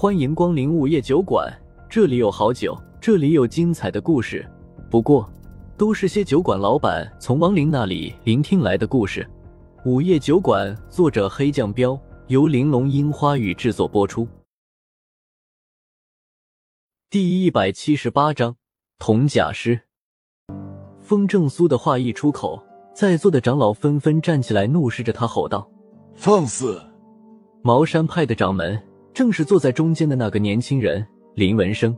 欢迎光临午夜酒馆，这里有好酒，这里有精彩的故事。不过，都是些酒馆老板从亡灵那里聆听来的故事。午夜酒馆，作者黑酱标，由玲珑樱花雨制作播出。第一百七十八章铜甲师。风正苏的话一出口，在座的长老纷纷站起来，怒视着他，吼道：“放肆！”茅山派的掌门正是坐在中间的那个年轻人林文生。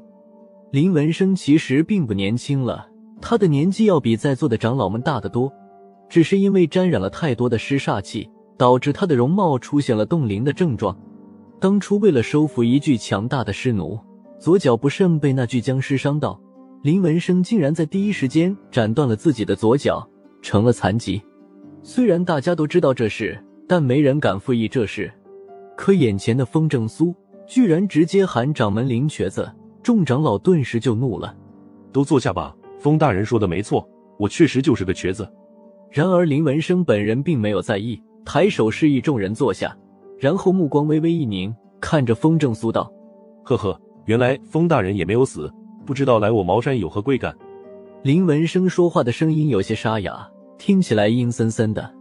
林文生其实并不年轻了，他的年纪要比在座的长老们大得多，只是因为沾染了太多的尸煞气，导致他的容貌出现了冻龄的症状。当初为了收服一具强大的尸奴，左脚不慎被那具僵尸伤到，林文生竟然在第一时间斩断了自己的左脚，成了残疾。虽然大家都知道这事，但没人敢复议这事。可眼前的风正苏居然直接喊掌门林瘸子，众长老顿时就怒了。都坐下吧，风大人说的没错，我确实就是个瘸子。然而林文生本人并没有在意，抬手示意众人坐下，然后目光微微一凝，看着风正苏道：“呵呵，原来风大人也没有死，不知道来我茅山有何贵干？”林文生说话的声音有些沙哑，听起来阴森森的。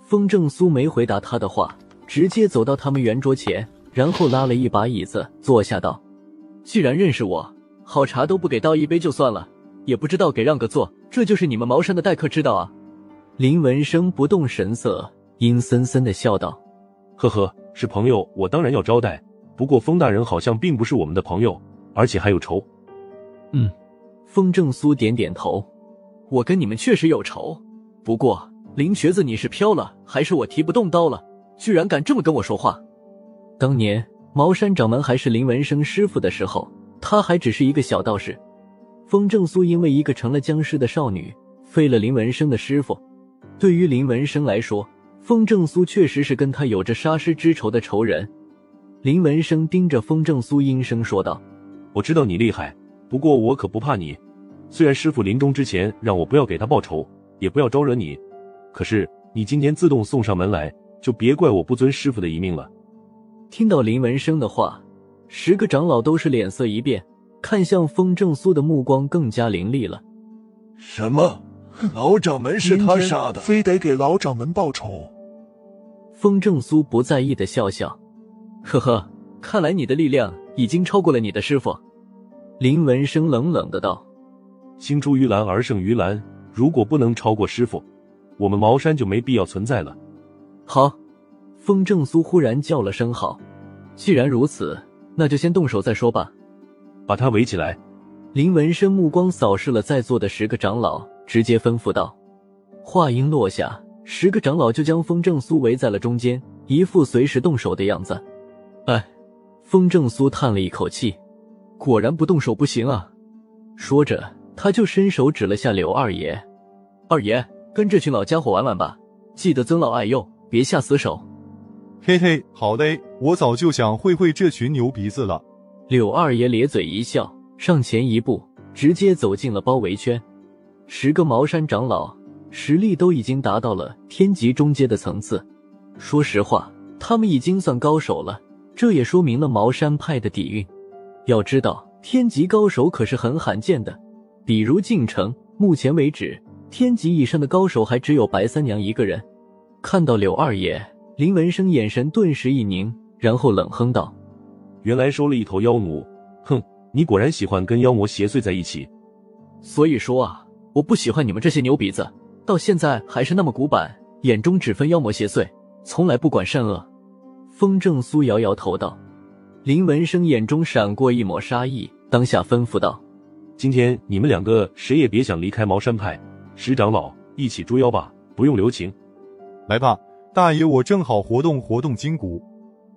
风正苏没回答他的话。直接走到他们圆桌前，然后拉了一把椅子坐下，道：“既然认识我，好茶都不给倒一杯就算了，也不知道给让个座，这就是你们茅山的待客之道啊！”林文生不动神色，阴森森的笑道：“呵呵，是朋友，我当然要招待。不过风大人好像并不是我们的朋友，而且还有仇。”嗯，风正苏点点头：“我跟你们确实有仇，不过林瘸子你是飘了，还是我提不动刀了？”居然敢这么跟我说话！当年茅山掌门还是林文生师傅的时候，他还只是一个小道士。风正苏因为一个成了僵尸的少女，废了林文生的师傅。对于林文生来说，风正苏确实是跟他有着杀师之仇的仇人。林文生盯着风正苏，阴声说道：“我知道你厉害，不过我可不怕你。虽然师傅临终之前让我不要给他报仇，也不要招惹你，可是你今天自动送上门来。”就别怪我不遵师傅的遗命了。听到林文生的话，十个长老都是脸色一变，看向风正苏的目光更加凌厉了。什么？老掌门是他杀的，非得给老掌门报仇？风正苏不在意的笑笑，呵呵，看来你的力量已经超过了你的师傅。林文生冷冷的道：“青出于蓝而胜于蓝，如果不能超过师傅，我们茅山就没必要存在了。”好，风正苏忽然叫了声好。既然如此，那就先动手再说吧。把他围起来。林文生目光扫视了在座的十个长老，直接吩咐道。话音落下，十个长老就将风正苏围在了中间，一副随时动手的样子。哎，风正苏叹了一口气，果然不动手不行啊。说着，他就伸手指了下柳二爷：“二爷，跟这群老家伙玩玩吧，记得尊老爱幼。”别下死手，嘿嘿，好嘞！我早就想会会这群牛鼻子了。柳二爷咧嘴一笑，上前一步，直接走进了包围圈。十个茅山长老实力都已经达到了天级中阶的层次，说实话，他们已经算高手了。这也说明了茅山派的底蕴。要知道，天级高手可是很罕见的，比如晋城，目前为止，天级以上的高手还只有白三娘一个人。看到柳二爷，林文生眼神顿时一凝，然后冷哼道：“原来收了一头妖奴，哼，你果然喜欢跟妖魔邪祟在一起。所以说啊，我不喜欢你们这些牛鼻子，到现在还是那么古板，眼中只分妖魔邪祟，从来不管善恶。”风正苏摇摇头道。林文生眼中闪过一抹杀意，当下吩咐道：“今天你们两个谁也别想离开茅山派，石长老一起捉妖吧，不用留情。”来吧，大爷，我正好活动活动筋骨。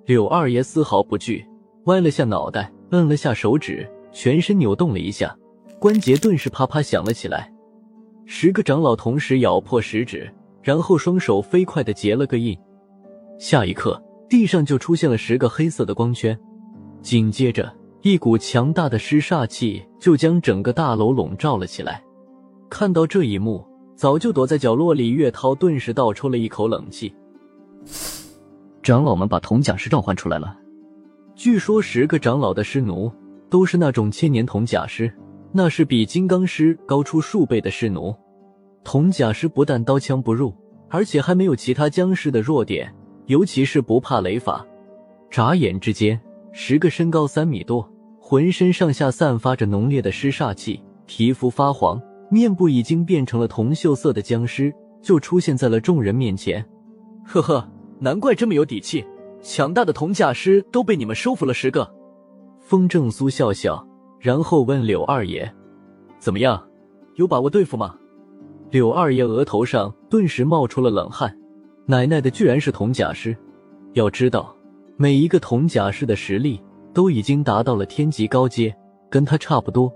柳二爷丝毫不惧，歪了下脑袋，摁了下手指，全身扭动了一下，关节顿时啪啪响了起来。十个长老同时咬破食指，然后双手飞快的结了个印。下一刻，地上就出现了十个黑色的光圈，紧接着，一股强大的尸煞气就将整个大楼笼罩了起来。看到这一幕。早就躲在角落里，岳涛顿时倒抽了一口冷气。长老们把铜甲师召唤出来了。据说十个长老的师奴都是那种千年铜甲师，那是比金刚师高出数倍的师奴。铜甲师不但刀枪不入，而且还没有其他僵尸的弱点，尤其是不怕雷法。眨眼之间，十个身高三米多、浑身上下散发着浓烈的尸煞气、皮肤发黄、面部已经变成了铜锈色的僵尸就出现在了众人面前。呵呵，难怪这么有底气，强大的铜甲师都被你们收服了十个。风正苏笑笑，然后问柳二爷：“怎么样，有把握对付吗？”柳二爷额头上顿时冒出了冷汗，奶奶的，居然是铜甲师！要知道，每一个铜甲师的实力都已经达到了天级高阶，跟他差不多。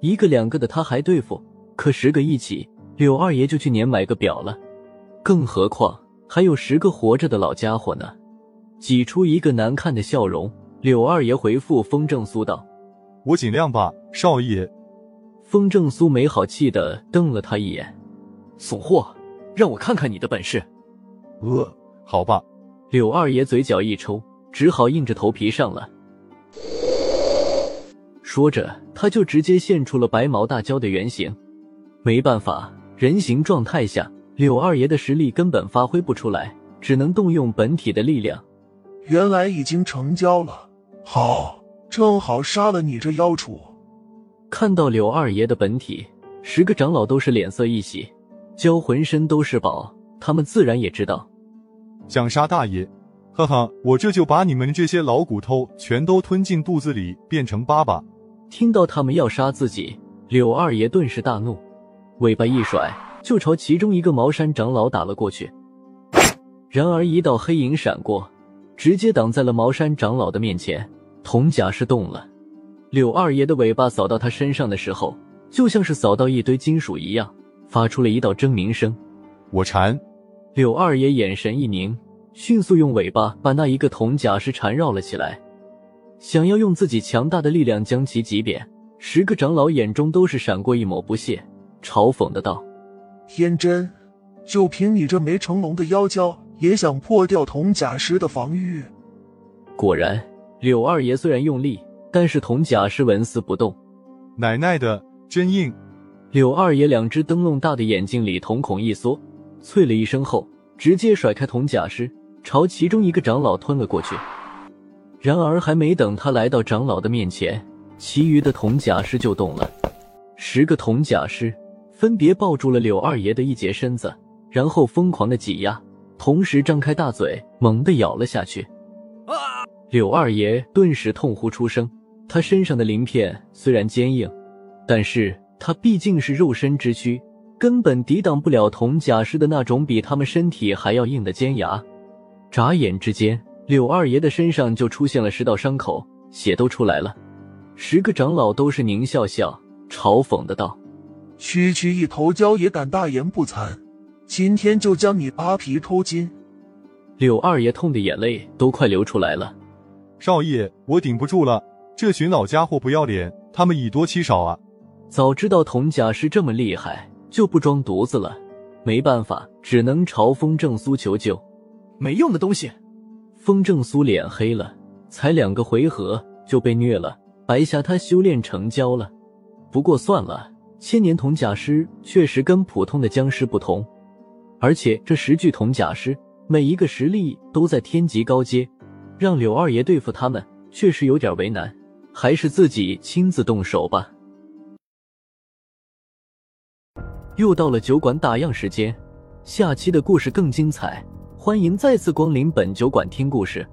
一个两个的他还对付，可十个一起，柳二爷就去年买个表了。更何况还有十个活着的老家伙呢！挤出一个难看的笑容，柳二爷回复风正苏道：“我尽量吧，少爷。”风正苏没好气的瞪了他一眼。怂货，让我看看你的本事。呃，好吧。柳二爷嘴角一抽，只好硬着头皮上了。说着，他就直接现出了白毛大蛟的原形。没办法，人形状态下，柳二爷的实力根本发挥不出来，只能动用本体的力量。原来已经成交了，好，正好杀了你这妖畜。看到柳二爷的本体，十个长老都是脸色一喜。蛟浑身都是宝，他们自然也知道。想杀大爷，哈哈，我这就把你们这些老骨头全都吞进肚子里，变成粑粑。听到他们要杀自己，柳二爷顿时大怒，尾巴一甩，就朝其中一个茅山长老打了过去。然而一道黑影闪过，直接挡在了茅山长老的面前。铜甲是动了，柳二爷的尾巴扫到他身上的时候，就像是扫到一堆金属一样。发出了一道狰鸣声，我缠。柳二爷眼神一凝，迅速用尾巴把那一个铜甲师缠绕了起来，想要用自己强大的力量将其击扁。十个长老眼中都是闪过一抹不屑，嘲讽的道：“天真，就凭你这没成龙的妖娇，也想破掉铜甲师的防御？”果然，柳二爷虽然用力，但是铜甲师纹丝不动。奶奶的，真硬！柳二爷两只灯笼大的眼睛里瞳孔一缩，啐了一声后，直接甩开铜甲师，朝其中一个长老吞了过去。然而，还没等他来到长老的面前，其余的铜甲师就动了。十个铜甲师分别抱住了柳二爷的一截身子，然后疯狂的挤压，同时张开大嘴，猛地咬了下去。柳二爷顿时痛呼出声，他身上的鳞片虽然坚硬，但是。他毕竟是肉身之躯，根本抵挡不了铜甲师的那种比他们身体还要硬的尖牙。眨眼之间，柳二爷的身上就出现了十道伤口，血都出来了。十个长老都是狞笑笑，嘲讽的道：“区区一头蛟也敢大言不惭，今天就将你扒皮抽筋！”柳二爷痛的眼泪都快流出来了。少爷，我顶不住了，这群老家伙不要脸，他们以多欺少啊！早知道铜甲师这么厉害，就不装犊子了。没办法，只能朝风正苏求救。没用的东西！风正苏脸黑了，才两个回合就被虐了，白瞎他修炼成蛟了。不过算了，千年铜甲师确实跟普通的僵尸不同，而且这十具铜甲师每一个实力都在天级高阶，让柳二爷对付他们确实有点为难，还是自己亲自动手吧。又到了酒馆打烊时间，下期的故事更精彩，欢迎再次光临本酒馆听故事。